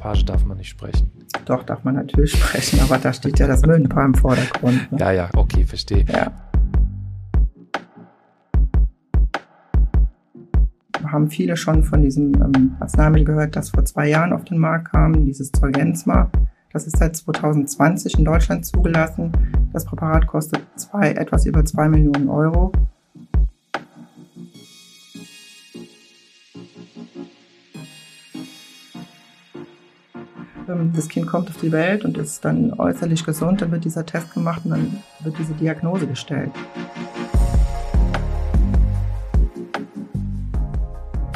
Page darf man nicht sprechen. Doch, darf man natürlich sprechen, aber da steht ja das Mühlenpaar im Vordergrund. Ne? Ja, ja, okay, verstehe. Ja. haben viele schon von diesem ähm, Arzneimittel gehört, das vor zwei Jahren auf den Markt kam, dieses Zolgensma. Das ist seit 2020 in Deutschland zugelassen. Das Präparat kostet zwei, etwas über zwei Millionen Euro. Das Kind kommt auf die Welt und ist dann äußerlich gesund, dann wird dieser Test gemacht und dann wird diese Diagnose gestellt.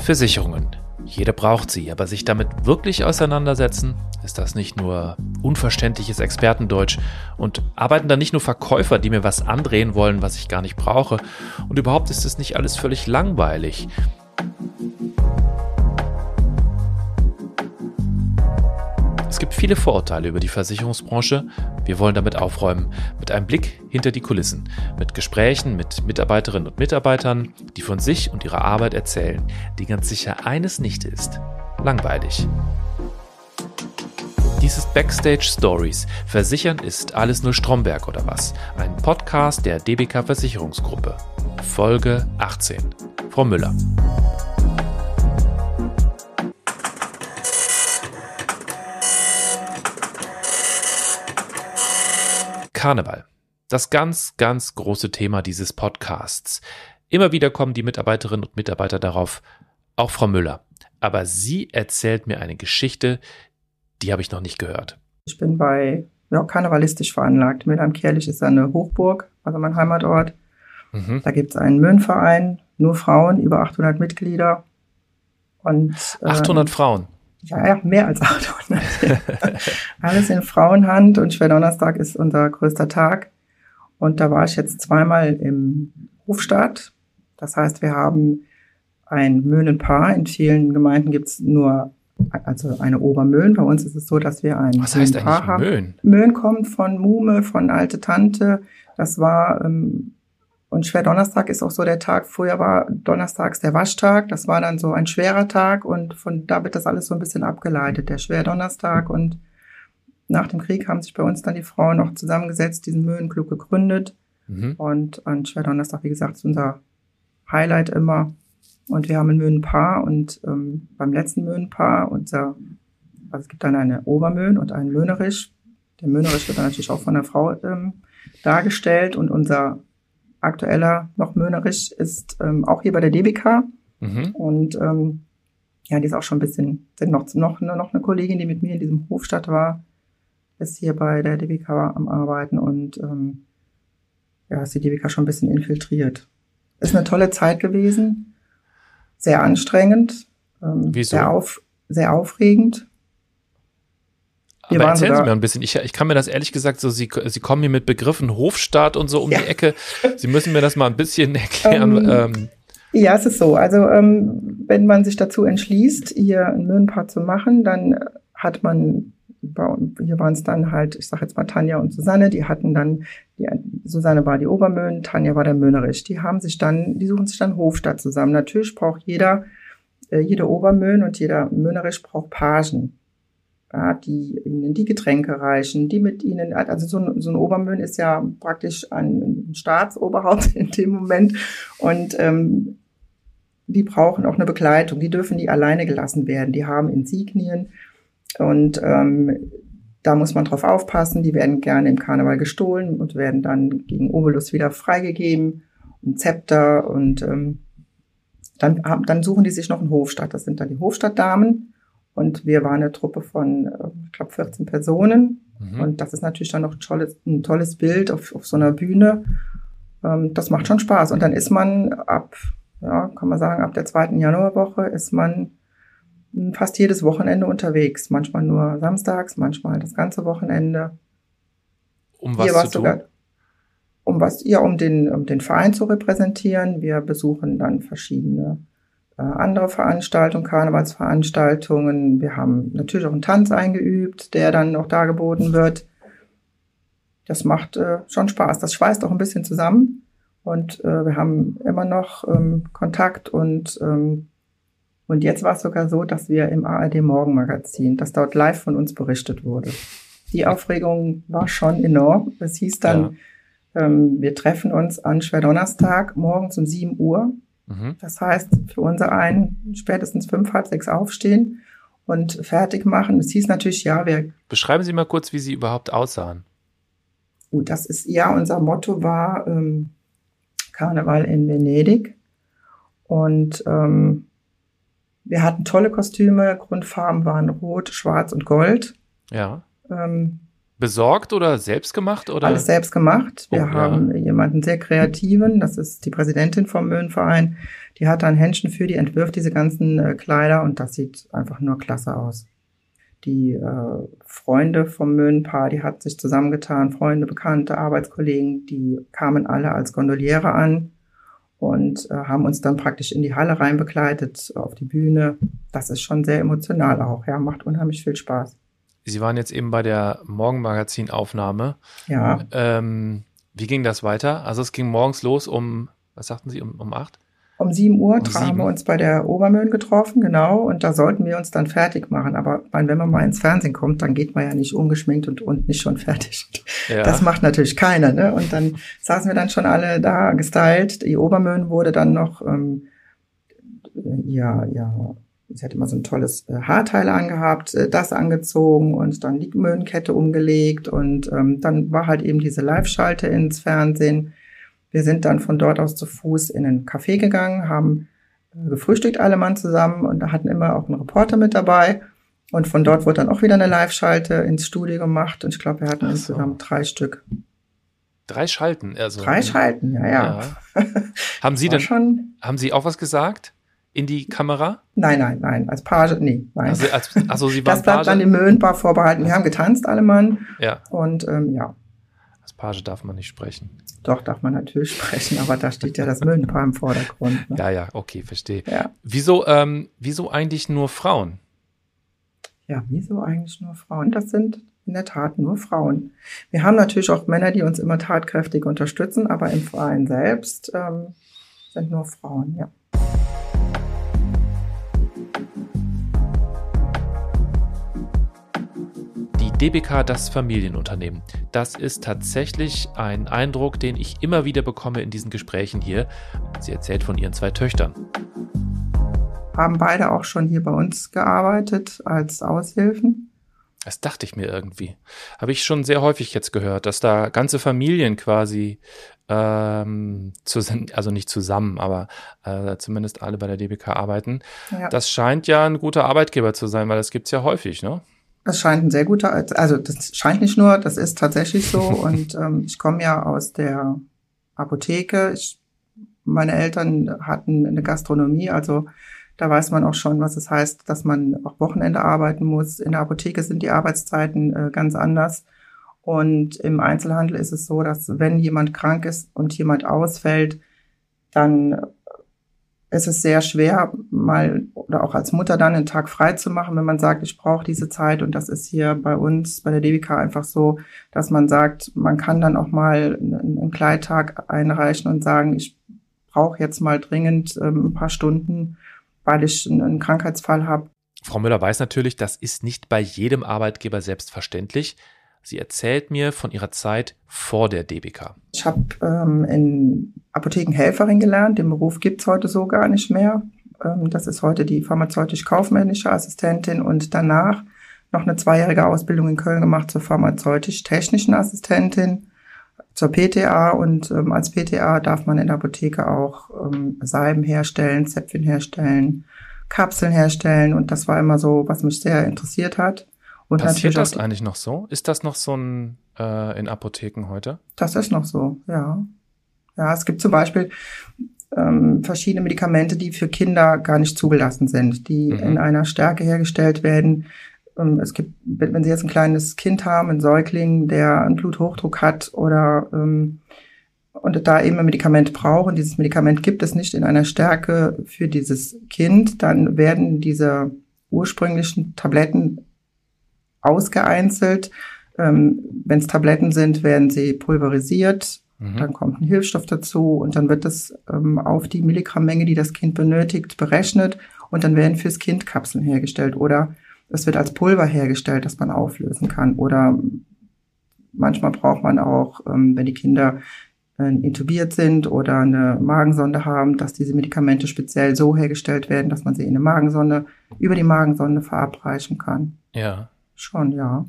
Versicherungen. Jeder braucht sie, aber sich damit wirklich auseinandersetzen, ist das nicht nur unverständliches Expertendeutsch und arbeiten da nicht nur Verkäufer, die mir was andrehen wollen, was ich gar nicht brauche und überhaupt ist es nicht alles völlig langweilig. Viele Vorurteile über die Versicherungsbranche. Wir wollen damit aufräumen. Mit einem Blick hinter die Kulissen. Mit Gesprächen mit Mitarbeiterinnen und Mitarbeitern, die von sich und ihrer Arbeit erzählen, die ganz sicher eines nicht ist. Langweilig. Dies ist Backstage Stories. Versichern ist alles nur Stromberg oder was? Ein Podcast der DBK Versicherungsgruppe. Folge 18. Frau Müller. Karneval. Das ganz, ganz große Thema dieses Podcasts. Immer wieder kommen die Mitarbeiterinnen und Mitarbeiter darauf, auch Frau Müller. Aber sie erzählt mir eine Geschichte, die habe ich noch nicht gehört. Ich bin bei ja, karnevalistisch veranlagt. Milheim-Kerlich ist eine Hochburg, also mein Heimatort. Mhm. Da gibt es einen Möhnverein, nur Frauen, über 800 Mitglieder. Und, 800 äh, Frauen? Ja, ja, mehr als 800. Alles in Frauenhand und Schwerdonnerstag ist unser größter Tag. Und da war ich jetzt zweimal im Hofstaat. Das heißt, wir haben ein Möhnenpaar. In vielen Gemeinden gibt's nur also eine Obermöhn. Bei uns ist es so, dass wir ein Was heißt eigentlich haben. Möhn? Möhn kommt von Mume, von alte Tante. Das war ähm, und Schwerdonnerstag ist auch so der Tag, früher war Donnerstags der Waschtag, das war dann so ein schwerer Tag. Und von da wird das alles so ein bisschen abgeleitet, der Schwerdonnerstag und nach dem Krieg haben sich bei uns dann die Frauen noch zusammengesetzt, diesen Mühlenklub gegründet. Mhm. und an Schwerdonnerstag, wie gesagt, ist unser Highlight immer. Und wir haben ein Mühlenpaar und ähm, beim letzten Mühlenpaar unser, also es gibt dann eine Obermöhn und einen Möhnerisch. Der Möhnerisch wird dann natürlich auch von der Frau ähm, dargestellt und unser aktueller noch Möhnerisch ist ähm, auch hier bei der DBK. Mhm. Und ähm, ja, die ist auch schon ein bisschen, sind noch, noch, noch eine Kollegin, die mit mir in diesem Hofstadt war, ist hier bei der DBK am Arbeiten und ähm, ja, ist die DBK schon ein bisschen infiltriert. Ist eine tolle Zeit gewesen, sehr anstrengend, ähm, Wieso? Sehr, auf, sehr aufregend. Wir Aber erzählen Sie mir ein bisschen. Ich, ich kann mir das ehrlich gesagt so, Sie, Sie kommen hier mit Begriffen Hofstaat und so um ja. die Ecke. Sie müssen mir das mal ein bisschen erklären. Ähm, ähm. Ja, es ist so. Also ähm, wenn man sich dazu entschließt, hier ein Möhnpaar zu machen, dann hat man, hier waren es dann halt, ich sage jetzt mal Tanja und Susanne, die hatten dann, die, Susanne war die Obermöhn, Tanja war der Möhnerisch. Die haben sich dann, die suchen sich dann Hofstaat zusammen. Natürlich braucht jeder, äh, jede Obermöhn und jeder Möhnerisch braucht Pagen ja, die ihnen die Getränke reichen, die mit ihnen, also so ein, so ein Obermühlen ist ja praktisch ein Staatsoberhaupt in dem Moment. Und ähm, die brauchen auch eine Begleitung, die dürfen nie alleine gelassen werden, die haben Insignien. Und ähm, da muss man drauf aufpassen, die werden gerne im Karneval gestohlen und werden dann gegen Obolus wieder freigegeben, ein Zepter und ähm, dann, dann suchen die sich noch einen Hofstadt, das sind dann die Hofstadtdamen und wir waren eine Truppe von, äh, ich glaube, 14 Personen. Mhm. Und das ist natürlich dann noch ein tolles, ein tolles Bild auf, auf so einer Bühne. Ähm, das macht schon Spaß. Und dann ist man ab, ja, kann man sagen, ab der zweiten Januarwoche ist man fast jedes Wochenende unterwegs. Manchmal nur samstags, manchmal das ganze Wochenende. Um was zu tun? Um was, ja, um den, um den Verein zu repräsentieren. Wir besuchen dann verschiedene andere Veranstaltungen, Karnevalsveranstaltungen. Wir haben natürlich auch einen Tanz eingeübt, der dann noch dargeboten wird. Das macht äh, schon Spaß. Das schweißt auch ein bisschen zusammen. Und äh, wir haben immer noch ähm, Kontakt und ähm, Und jetzt war es sogar so, dass wir im ARD Morgenmagazin, dass dort live von uns berichtet wurde. Die Aufregung war schon enorm. Es hieß dann, ja. ähm, wir treffen uns an Schwerdonnerstag morgens um 7 Uhr. Mhm. Das heißt, für unser einen spätestens fünf, halb sechs aufstehen und fertig machen. Es hieß natürlich, ja, wir. Beschreiben Sie mal kurz, wie Sie überhaupt aussahen. Gut, das ist, ja, unser Motto war ähm, Karneval in Venedig. Und ähm, wir hatten tolle Kostüme, Grundfarben waren rot, schwarz und gold. Ja. Ähm, Besorgt oder selbst gemacht? Oder? Alles selbst gemacht. Wir oh, haben ja. jemanden sehr kreativen, das ist die Präsidentin vom Möhnverein. Die hat ein Händchen für, die entwirft diese ganzen äh, Kleider und das sieht einfach nur klasse aus. Die äh, Freunde vom Möhnpaar, die hat sich zusammengetan, Freunde, Bekannte, Arbeitskollegen, die kamen alle als Gondoliere an und äh, haben uns dann praktisch in die Halle rein begleitet, auf die Bühne. Das ist schon sehr emotional auch, ja, macht unheimlich viel Spaß. Sie waren jetzt eben bei der Morgenmagazin-Aufnahme. Ja. Ähm, wie ging das weiter? Also es ging morgens los um, was sagten Sie, um, um acht? Um sieben Uhr um haben wir uns bei der Obermöhn getroffen, genau, und da sollten wir uns dann fertig machen. Aber wenn man mal ins Fernsehen kommt, dann geht man ja nicht ungeschminkt und, und nicht schon fertig. Ja. Das macht natürlich keiner, ne? Und dann saßen wir dann schon alle da gestylt. Die Obermöhn wurde dann noch, ähm, ja, ja, sie hat immer so ein tolles äh, Haarteil angehabt, äh, das angezogen und dann die Möhnenkette umgelegt und ähm, dann war halt eben diese Live-Schalte ins Fernsehen wir sind dann von dort aus zu Fuß in ein Café gegangen, haben äh, gefrühstückt alle Mann zusammen und da hatten immer auch einen Reporter mit dabei. Und von dort wurde dann auch wieder eine Live-Schalte ins Studio gemacht und ich glaube, wir hatten so. insgesamt drei Stück. Drei Schalten, also. Drei Schalten, ja, ja. ja. haben Sie denn, schon, haben Sie auch was gesagt? In die Kamera? Nein, nein, nein. Als Page, nee, nein. Also, als, also Sie waren das bleibt Page? dann im Möhnbar vorbehalten. Wir haben getanzt, alle Mann. Ja. Und ähm, ja. Als Page darf man nicht sprechen. Doch, darf man natürlich sprechen, aber da steht ja das Möhnpaar im Vordergrund. Ne? Ja, ja, okay, verstehe. Ja. Wieso, ähm, wieso eigentlich nur Frauen? Ja, wieso eigentlich nur Frauen? Das sind in der Tat nur Frauen. Wir haben natürlich auch Männer, die uns immer tatkräftig unterstützen, aber im Verein selbst ähm, sind nur Frauen, ja. DBK das Familienunternehmen. Das ist tatsächlich ein Eindruck, den ich immer wieder bekomme in diesen Gesprächen hier. Sie erzählt von ihren zwei Töchtern. Haben beide auch schon hier bei uns gearbeitet als Aushilfen? Das dachte ich mir irgendwie. Habe ich schon sehr häufig jetzt gehört, dass da ganze Familien quasi, ähm, zu, also nicht zusammen, aber äh, zumindest alle bei der DBK arbeiten. Ja. Das scheint ja ein guter Arbeitgeber zu sein, weil das gibt's ja häufig, ne? Das scheint ein sehr guter, also das scheint nicht nur, das ist tatsächlich so. Und ähm, ich komme ja aus der Apotheke. Ich, meine Eltern hatten eine Gastronomie, also da weiß man auch schon, was es heißt, dass man auch Wochenende arbeiten muss. In der Apotheke sind die Arbeitszeiten äh, ganz anders. Und im Einzelhandel ist es so, dass wenn jemand krank ist und jemand ausfällt, dann es ist sehr schwer, mal oder auch als Mutter dann einen Tag frei zu machen, wenn man sagt, ich brauche diese Zeit. Und das ist hier bei uns, bei der DBK einfach so, dass man sagt, man kann dann auch mal einen Kleidtag einreichen und sagen, ich brauche jetzt mal dringend ähm, ein paar Stunden, weil ich einen Krankheitsfall habe. Frau Müller weiß natürlich, das ist nicht bei jedem Arbeitgeber selbstverständlich. Sie erzählt mir von ihrer Zeit vor der DBK. Ich habe ähm, in Apothekenhelferin gelernt. Den Beruf gibt's heute so gar nicht mehr. Ähm, das ist heute die pharmazeutisch-kaufmännische Assistentin und danach noch eine zweijährige Ausbildung in Köln gemacht zur pharmazeutisch-technischen Assistentin, zur PTA und ähm, als PTA darf man in der Apotheke auch ähm, Salben herstellen, Zäpfchen herstellen, Kapseln herstellen und das war immer so, was mich sehr interessiert hat. Und Passiert das eigentlich noch so? Ist das noch so ein äh, in Apotheken heute? Das ist noch so, ja. Ja, es gibt zum Beispiel ähm, verschiedene Medikamente, die für Kinder gar nicht zugelassen sind, die mhm. in einer Stärke hergestellt werden. Ähm, es gibt, wenn Sie jetzt ein kleines Kind haben, einen Säugling, der einen Bluthochdruck hat oder ähm, und da eben ein Medikament brauchen, dieses Medikament gibt es nicht in einer Stärke für dieses Kind, dann werden diese ursprünglichen Tabletten ausgeeinzelt. Ähm, Wenn es Tabletten sind, werden sie pulverisiert. Mhm. Dann kommt ein Hilfsstoff dazu und dann wird das ähm, auf die Milligrammenge, die das Kind benötigt, berechnet. und dann werden fürs Kind Kapseln hergestellt oder es wird als Pulver hergestellt, das man auflösen kann oder manchmal braucht man auch, ähm, wenn die Kinder äh, intubiert sind oder eine Magensonde haben, dass diese Medikamente speziell so hergestellt werden, dass man sie in eine Magensonde über die Magensonde verabreichen kann. Ja. Schon, ja.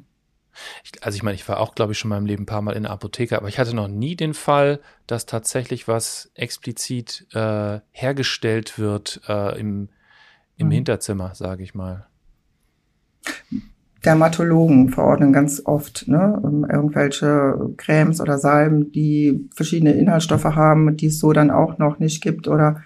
Ich, also ich meine, ich war auch, glaube ich, schon in meinem Leben ein paar Mal in der Apotheke, aber ich hatte noch nie den Fall, dass tatsächlich was explizit äh, hergestellt wird äh, im, im mhm. Hinterzimmer, sage ich mal. Dermatologen verordnen ganz oft ne, irgendwelche Cremes oder Salben, die verschiedene Inhaltsstoffe haben, die es so dann auch noch nicht gibt oder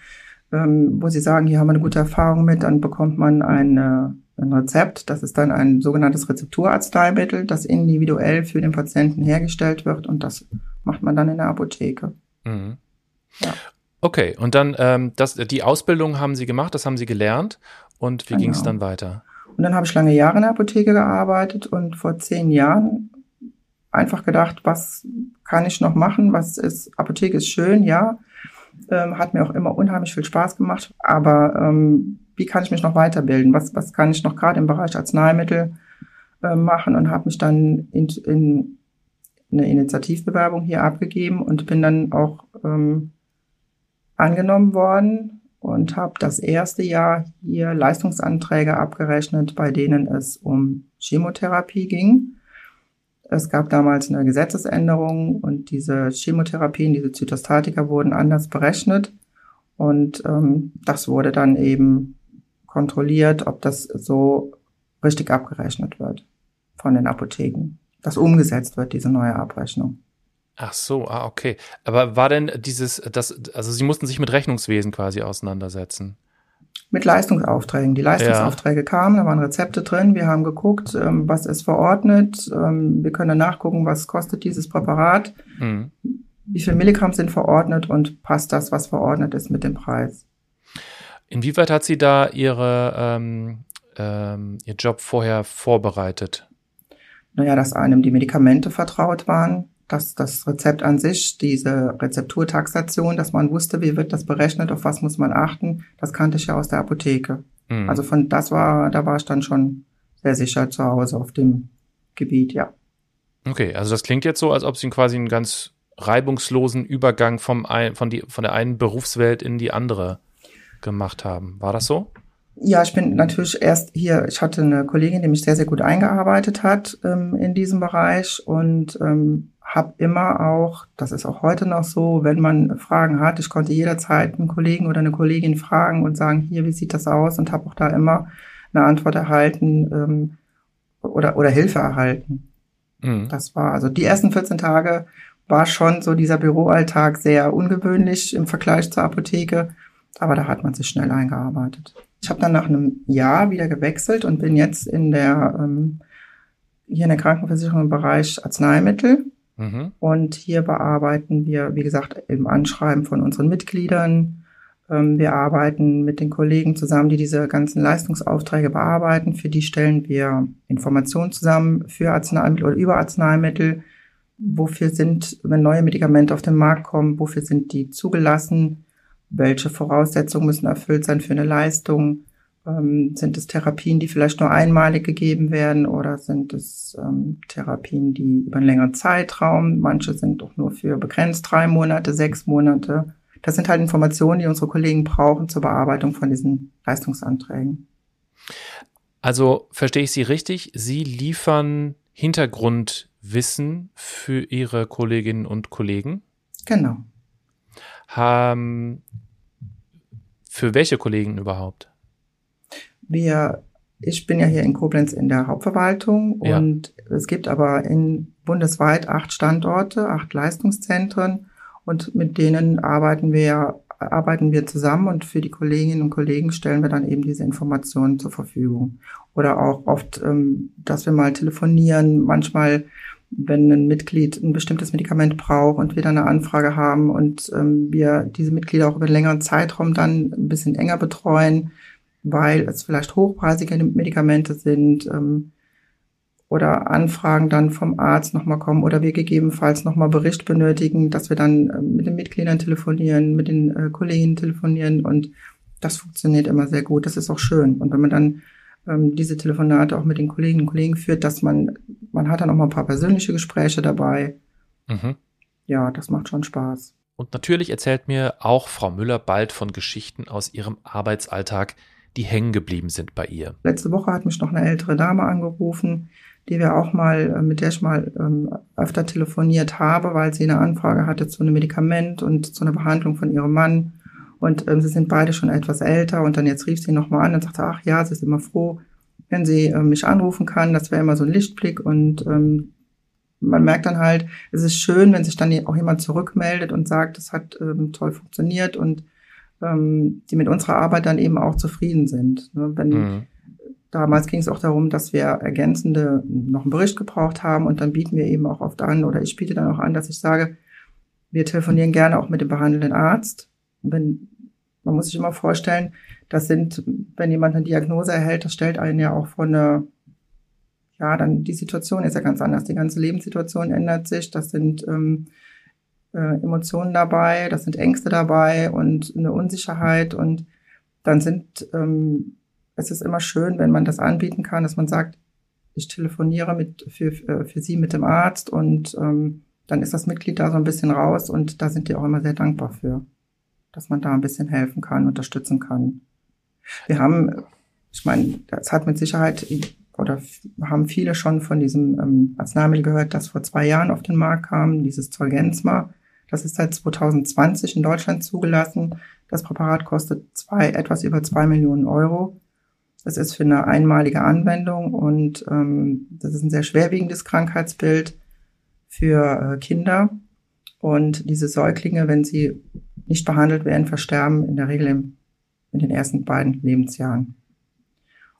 ähm, wo sie sagen, hier haben wir eine gute Erfahrung mit, dann bekommt man eine, ein Rezept. Das ist dann ein sogenanntes Rezepturarzneimittel, das individuell für den Patienten hergestellt wird und das macht man dann in der Apotheke. Mhm. Ja. Okay, und dann ähm, das, die Ausbildung haben Sie gemacht, das haben Sie gelernt und wie genau. ging es dann weiter? Und dann habe ich lange Jahre in der Apotheke gearbeitet und vor zehn Jahren einfach gedacht, was kann ich noch machen? Was ist, Apotheke ist schön, ja. Ähm, hat mir auch immer unheimlich viel Spaß gemacht. Aber ähm, wie kann ich mich noch weiterbilden? Was, was kann ich noch gerade im Bereich Arzneimittel äh, machen? Und habe mich dann in, in eine Initiativbewerbung hier abgegeben und bin dann auch ähm, angenommen worden und habe das erste Jahr hier Leistungsanträge abgerechnet, bei denen es um Chemotherapie ging. Es gab damals eine Gesetzesänderung und diese Chemotherapien, diese Zytostatika wurden anders berechnet und ähm, das wurde dann eben kontrolliert, ob das so richtig abgerechnet wird von den Apotheken, dass umgesetzt wird, diese neue Abrechnung. Ach so, ah, okay. Aber war denn dieses, das, also Sie mussten sich mit Rechnungswesen quasi auseinandersetzen? Mit Leistungsaufträgen. Die Leistungsaufträge ja. kamen, da waren Rezepte drin. Wir haben geguckt, ähm, was ist verordnet. Ähm, wir können nachgucken, was kostet dieses Präparat. Mhm. Wie viel Milligramm sind verordnet und passt das, was verordnet ist, mit dem Preis. Inwieweit hat sie da ihre, ähm, ähm, ihr Job vorher vorbereitet? Naja, dass einem die Medikamente vertraut waren, dass das Rezept an sich, diese Rezepturtaxation, dass man wusste, wie wird das berechnet, auf was muss man achten, das kannte ich ja aus der Apotheke. Mhm. Also von das war, da war ich dann schon sehr sicher zu Hause auf dem Gebiet, ja. Okay, also das klingt jetzt so, als ob Sie quasi einen ganz reibungslosen Übergang vom ein, von, die, von der einen Berufswelt in die andere gemacht haben. War das so? Ja, ich bin natürlich erst hier, ich hatte eine Kollegin, die mich sehr, sehr gut eingearbeitet hat ähm, in diesem Bereich und ähm, habe immer auch, das ist auch heute noch so, wenn man Fragen hat, ich konnte jederzeit einen Kollegen oder eine Kollegin fragen und sagen, hier, wie sieht das aus? Und habe auch da immer eine Antwort erhalten ähm, oder, oder Hilfe erhalten. Mhm. Das war, also die ersten 14 Tage war schon so dieser Büroalltag sehr ungewöhnlich im Vergleich zur Apotheke, aber da hat man sich schnell eingearbeitet. Ich habe dann nach einem Jahr wieder gewechselt und bin jetzt in der ähm, hier in der Krankenversicherung im Bereich Arzneimittel Mhm. Und hier bearbeiten wir, wie gesagt, im Anschreiben von unseren Mitgliedern. Ähm, wir arbeiten mit den Kollegen zusammen, die diese ganzen Leistungsaufträge bearbeiten. Für die stellen wir Informationen zusammen für Arzneimittel oder über Arzneimittel. Wofür sind, wenn neue Medikamente auf den Markt kommen, wofür sind die zugelassen? Welche Voraussetzungen müssen erfüllt sein für eine Leistung? Ähm, sind es Therapien, die vielleicht nur einmalig gegeben werden oder sind es ähm, Therapien, die über einen längeren Zeitraum, manche sind doch nur für begrenzt drei Monate, sechs Monate. Das sind halt Informationen, die unsere Kollegen brauchen zur Bearbeitung von diesen Leistungsanträgen. Also verstehe ich Sie richtig? Sie liefern Hintergrundwissen für Ihre Kolleginnen und Kollegen? Genau. Haben, für welche Kollegen überhaupt? Wir, ich bin ja hier in Koblenz in der Hauptverwaltung ja. und es gibt aber in bundesweit acht Standorte, acht Leistungszentren und mit denen arbeiten wir arbeiten wir zusammen und für die Kolleginnen und Kollegen stellen wir dann eben diese Informationen zur Verfügung. Oder auch oft, ähm, dass wir mal telefonieren, manchmal wenn ein Mitglied ein bestimmtes Medikament braucht und wir dann eine Anfrage haben und ähm, wir diese Mitglieder auch über einen längeren Zeitraum dann ein bisschen enger betreuen, weil es vielleicht hochpreisige Medikamente sind ähm, oder Anfragen dann vom Arzt nochmal kommen oder wir gegebenenfalls nochmal Bericht benötigen, dass wir dann äh, mit den Mitgliedern telefonieren, mit den äh, Kollegen telefonieren und Das funktioniert immer sehr gut. Das ist auch schön. Und wenn man dann ähm, diese Telefonate auch mit den Kolleginnen und Kollegen führt, dass man, man hat dann auch mal ein paar persönliche Gespräche dabei. Mhm. Ja, das macht schon Spaß. Und natürlich erzählt mir auch Frau Müller bald von Geschichten aus ihrem Arbeitsalltag, die hängen geblieben sind bei ihr. Letzte Woche hat mich noch eine ältere Dame angerufen, die wir auch mal, äh, mit der ich mal ähm, öfter telefoniert habe, weil sie eine Anfrage hatte zu einem Medikament und zu einer Behandlung von ihrem Mann. Und ähm, sie sind beide schon etwas älter und dann jetzt rief sie nochmal an und sagte, ach ja, sie ist immer froh, wenn sie äh, mich anrufen kann. Das wäre immer so ein Lichtblick und ähm, man merkt dann halt, es ist schön, wenn sich dann auch jemand zurückmeldet und sagt, es hat ähm, toll funktioniert und ähm, die mit unserer Arbeit dann eben auch zufrieden sind. Ne? Wenn, mhm. Damals ging es auch darum, dass wir ergänzende noch einen Bericht gebraucht haben und dann bieten wir eben auch oft an oder ich biete dann auch an, dass ich sage, wir telefonieren gerne auch mit dem behandelnden Arzt. Wenn, man muss sich immer vorstellen, das sind, wenn jemand eine Diagnose erhält, das stellt einen ja auch vor eine, ja, dann die Situation ist ja ganz anders. Die ganze Lebenssituation ändert sich. Das sind ähm, äh, Emotionen dabei, das sind Ängste dabei und eine Unsicherheit und dann sind ähm, es ist immer schön, wenn man das anbieten kann, dass man sagt, ich telefoniere mit, für, äh, für Sie mit dem Arzt und ähm, dann ist das Mitglied da so ein bisschen raus und da sind die auch immer sehr dankbar für, dass man da ein bisschen helfen kann, unterstützen kann. Wir haben, ich meine, das hat mit Sicherheit oder haben viele schon von diesem ähm, Arzneimittel gehört, das vor zwei Jahren auf den Markt kam, dieses Zolgensma. Das ist seit 2020 in Deutschland zugelassen. Das Präparat kostet zwei, etwas über zwei Millionen Euro. Das ist für eine einmalige Anwendung und ähm, das ist ein sehr schwerwiegendes Krankheitsbild für äh, Kinder. Und diese Säuglinge, wenn sie nicht behandelt werden, versterben in der Regel im, in den ersten beiden Lebensjahren.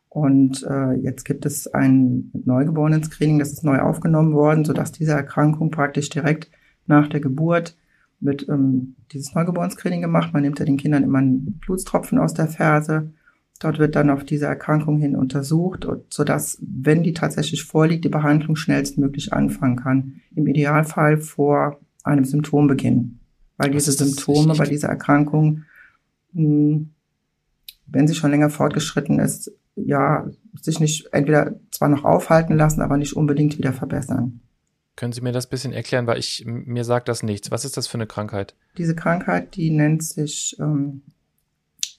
Und äh, jetzt gibt es ein Neugeborenen-Screening, das ist neu aufgenommen worden, sodass diese Erkrankung praktisch direkt nach der Geburt wird ähm, dieses Neugeborenen-Screening gemacht. Man nimmt ja den Kindern immer einen Blutstropfen aus der Ferse Dort wird dann auf diese Erkrankung hin untersucht, sodass, wenn die tatsächlich vorliegt, die Behandlung schnellstmöglich anfangen kann. Im Idealfall vor einem Symptombeginn. Weil diese Symptome bei dieser Erkrankung, hm, wenn sie schon länger fortgeschritten ist, ja, sich nicht entweder zwar noch aufhalten lassen, aber nicht unbedingt wieder verbessern. Können Sie mir das bisschen erklären, weil ich mir sagt das nichts. Was ist das für eine Krankheit? Diese Krankheit, die nennt sich ähm,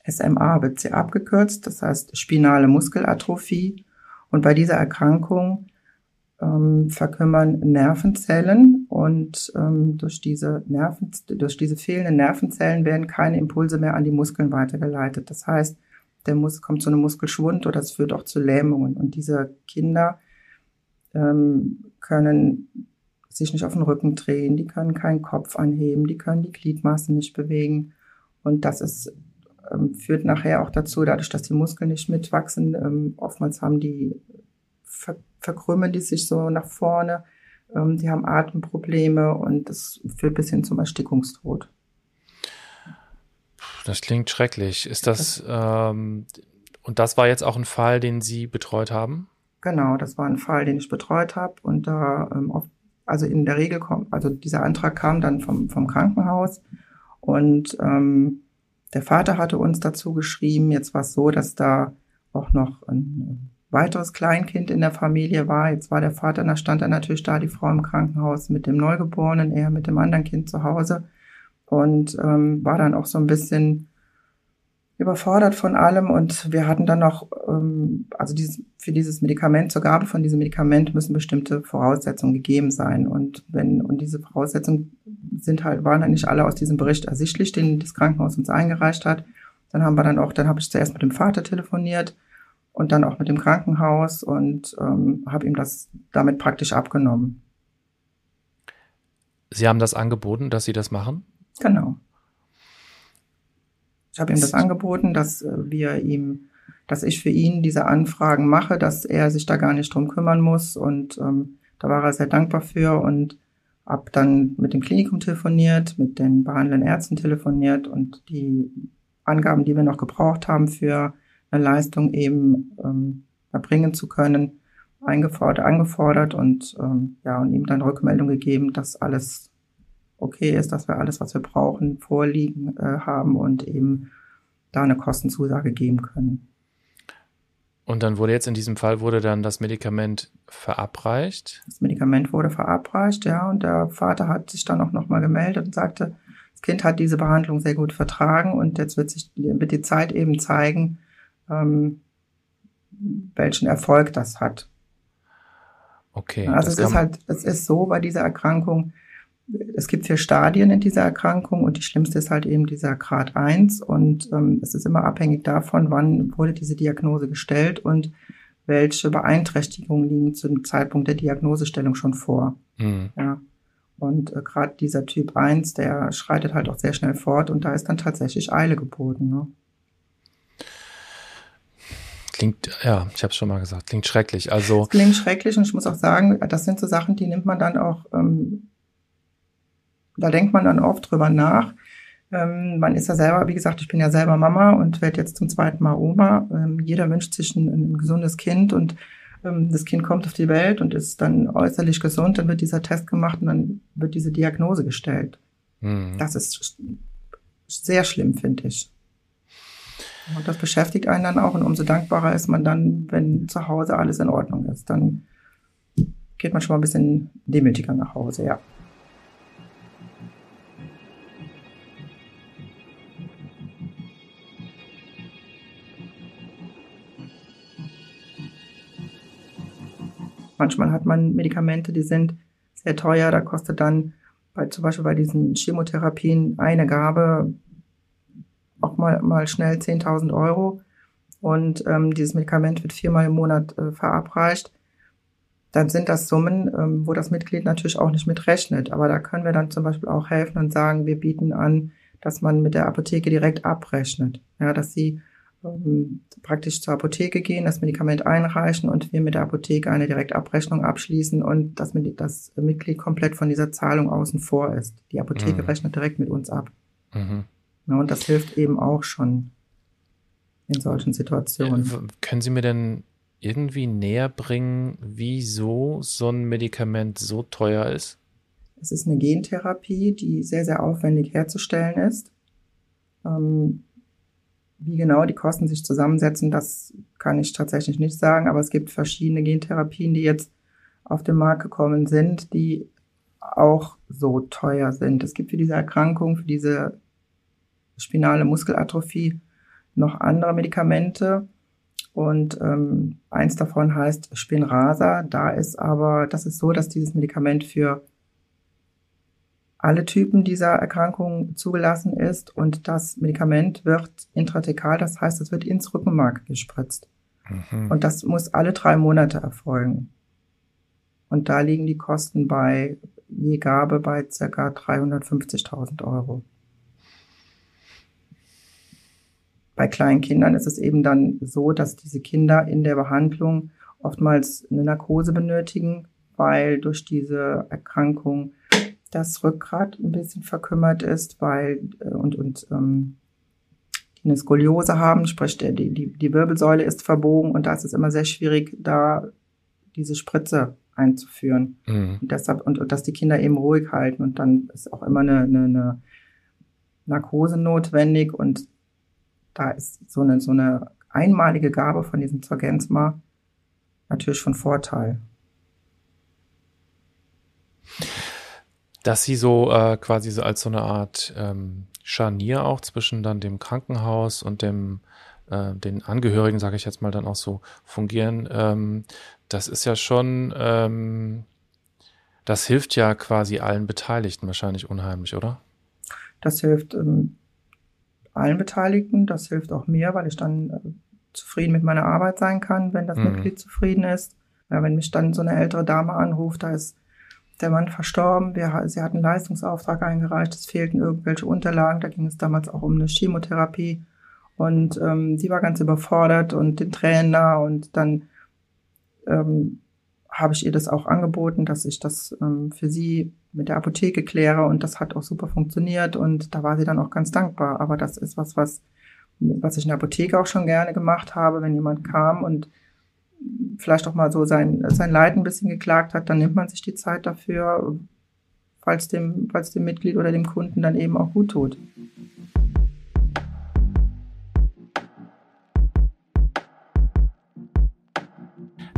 SMA wird sie abgekürzt, das heißt spinale Muskelatrophie. Und bei dieser Erkrankung ähm, verkümmern Nervenzellen und ähm, durch, diese Nerven, durch diese fehlenden Nervenzellen werden keine Impulse mehr an die Muskeln weitergeleitet. Das heißt, der Muskel kommt zu einem Muskelschwund oder es führt auch zu Lähmungen. Und diese Kinder ähm, können sich nicht auf den Rücken drehen, die können keinen Kopf anheben, die können die Gliedmaßen nicht bewegen. Und das ist ähm, führt nachher auch dazu, dadurch, dass die Muskeln nicht mitwachsen, ähm, oftmals haben die ver verkrümmen die sich so nach vorne, ähm, die haben Atemprobleme und das führt bis hin zum Erstickungstod. Das klingt schrecklich. Ist das, ähm, und das war jetzt auch ein Fall, den Sie betreut haben? Genau, das war ein Fall, den ich betreut habe und da ähm, oft, also in der Regel kommt, also dieser Antrag kam dann vom, vom Krankenhaus und ähm, der Vater hatte uns dazu geschrieben, jetzt war es so, dass da auch noch ein weiteres Kleinkind in der Familie war. Jetzt war der Vater, da stand dann natürlich da, die Frau im Krankenhaus mit dem Neugeborenen, er mit dem anderen Kind zu Hause und ähm, war dann auch so ein bisschen überfordert von allem und wir hatten dann noch, ähm, also dieses, für dieses Medikament, zur Gabe von diesem Medikament müssen bestimmte Voraussetzungen gegeben sein und wenn, und diese Voraussetzungen sind halt, waren halt nicht alle aus diesem Bericht ersichtlich, den das Krankenhaus uns eingereicht hat. Dann haben wir dann auch, dann habe ich zuerst mit dem Vater telefoniert und dann auch mit dem Krankenhaus und ähm, habe ihm das damit praktisch abgenommen. Sie haben das angeboten, dass Sie das machen? Genau. Ich habe ihm das angeboten, dass äh, wir ihm, dass ich für ihn diese Anfragen mache, dass er sich da gar nicht drum kümmern muss. Und ähm, da war er sehr dankbar für und hab dann mit dem Klinikum telefoniert, mit den behandelnden Ärzten telefoniert und die Angaben, die wir noch gebraucht haben für Leistung eben ähm, erbringen zu können, eingefordert, angefordert und ähm, ja und ihm dann Rückmeldung gegeben, dass alles okay ist, dass wir alles, was wir brauchen, vorliegen äh, haben und eben da eine Kostenzusage geben können. Und dann wurde jetzt in diesem Fall wurde dann das Medikament verabreicht? Das Medikament wurde verabreicht, ja, und der Vater hat sich dann auch nochmal gemeldet und sagte, das Kind hat diese Behandlung sehr gut vertragen und jetzt wird sich wird die Zeit eben zeigen, ähm, welchen Erfolg das hat. Okay. Also es ist halt, es ist so bei dieser Erkrankung, es gibt vier Stadien in dieser Erkrankung und die schlimmste ist halt eben dieser Grad 1 und ähm, es ist immer abhängig davon, wann wurde diese Diagnose gestellt und welche Beeinträchtigungen liegen zu dem Zeitpunkt der Diagnosestellung schon vor. Mhm. Ja. Und äh, gerade dieser Typ 1, der schreitet halt auch sehr schnell fort und da ist dann tatsächlich Eile geboten. Ne? Klingt, ja, ich habe es schon mal gesagt, klingt schrecklich. Also es klingt schrecklich und ich muss auch sagen, das sind so Sachen, die nimmt man dann auch ähm, da denkt man dann oft drüber nach. Ähm, man ist ja selber, wie gesagt, ich bin ja selber Mama und werde jetzt zum zweiten Mal Oma. Ähm, jeder wünscht sich ein, ein gesundes Kind und ähm, das Kind kommt auf die Welt und ist dann äußerlich gesund, dann wird dieser Test gemacht und dann wird diese Diagnose gestellt. Mhm. Das ist sehr schlimm, finde ich. Und das beschäftigt einen dann auch und umso dankbarer ist man dann, wenn zu Hause alles in Ordnung ist. Dann geht man schon mal ein bisschen demütiger nach Hause, ja. Manchmal hat man Medikamente, die sind sehr teuer. Da kostet dann bei, zum Beispiel bei diesen Chemotherapien eine Gabe auch mal, mal schnell 10.000 Euro. Und ähm, dieses Medikament wird viermal im Monat äh, verabreicht. Dann sind das Summen, ähm, wo das Mitglied natürlich auch nicht mitrechnet. Aber da können wir dann zum Beispiel auch helfen und sagen, wir bieten an, dass man mit der Apotheke direkt abrechnet. Ja, dass sie ähm, praktisch zur Apotheke gehen, das Medikament einreichen und wir mit der Apotheke eine Direktabrechnung abschließen und das, das Mitglied komplett von dieser Zahlung außen vor ist. Die Apotheke mhm. rechnet direkt mit uns ab. Mhm. Ja, und das hilft eben auch schon in solchen Situationen. Können Sie mir denn irgendwie näher bringen, wieso so ein Medikament so teuer ist? Es ist eine Gentherapie, die sehr, sehr aufwendig herzustellen ist. Ähm, wie genau die Kosten sich zusammensetzen, das kann ich tatsächlich nicht sagen, aber es gibt verschiedene Gentherapien, die jetzt auf den Markt gekommen sind, die auch so teuer sind. Es gibt für diese Erkrankung, für diese spinale Muskelatrophie noch andere Medikamente und ähm, eins davon heißt Spinrasa. Da ist aber, das ist so, dass dieses Medikament für alle Typen dieser Erkrankung zugelassen ist und das Medikament wird intrathekal, das heißt, es wird ins Rückenmark gespritzt. Mhm. Und das muss alle drei Monate erfolgen. Und da liegen die Kosten bei je Gabe bei circa 350.000 Euro. Bei kleinen Kindern ist es eben dann so, dass diese Kinder in der Behandlung oftmals eine Narkose benötigen, weil durch diese Erkrankung das Rückgrat ein bisschen verkümmert ist, weil äh, und und ähm, die eine Skoliose haben, sprich die, die, die Wirbelsäule ist verbogen und da ist es immer sehr schwierig, da diese Spritze einzuführen. Mhm. Und deshalb, und, und dass die Kinder eben ruhig halten und dann ist auch immer eine, eine, eine Narkose notwendig und da ist so eine, so eine einmalige Gabe von diesem Zolgensma natürlich von Vorteil dass sie so äh, quasi so als so eine Art ähm, Scharnier auch zwischen dann dem Krankenhaus und dem äh, den Angehörigen, sage ich jetzt mal, dann auch so fungieren. Ähm, das ist ja schon, ähm, das hilft ja quasi allen Beteiligten wahrscheinlich unheimlich, oder? Das hilft ähm, allen Beteiligten, das hilft auch mir, weil ich dann äh, zufrieden mit meiner Arbeit sein kann, wenn das mhm. Mitglied zufrieden ist. Ja, wenn mich dann so eine ältere Dame anruft, da ist der Mann verstorben. Wir, sie hat einen Leistungsauftrag eingereicht. Es fehlten irgendwelche Unterlagen. Da ging es damals auch um eine Chemotherapie. Und ähm, sie war ganz überfordert und den Tränen nah. Und dann ähm, habe ich ihr das auch angeboten, dass ich das ähm, für sie mit der Apotheke kläre. Und das hat auch super funktioniert. Und da war sie dann auch ganz dankbar. Aber das ist was, was, was ich in der Apotheke auch schon gerne gemacht habe, wenn jemand kam und vielleicht auch mal so sein, sein Leid ein bisschen geklagt hat, dann nimmt man sich die Zeit dafür, falls dem, falls dem Mitglied oder dem Kunden dann eben auch gut tut.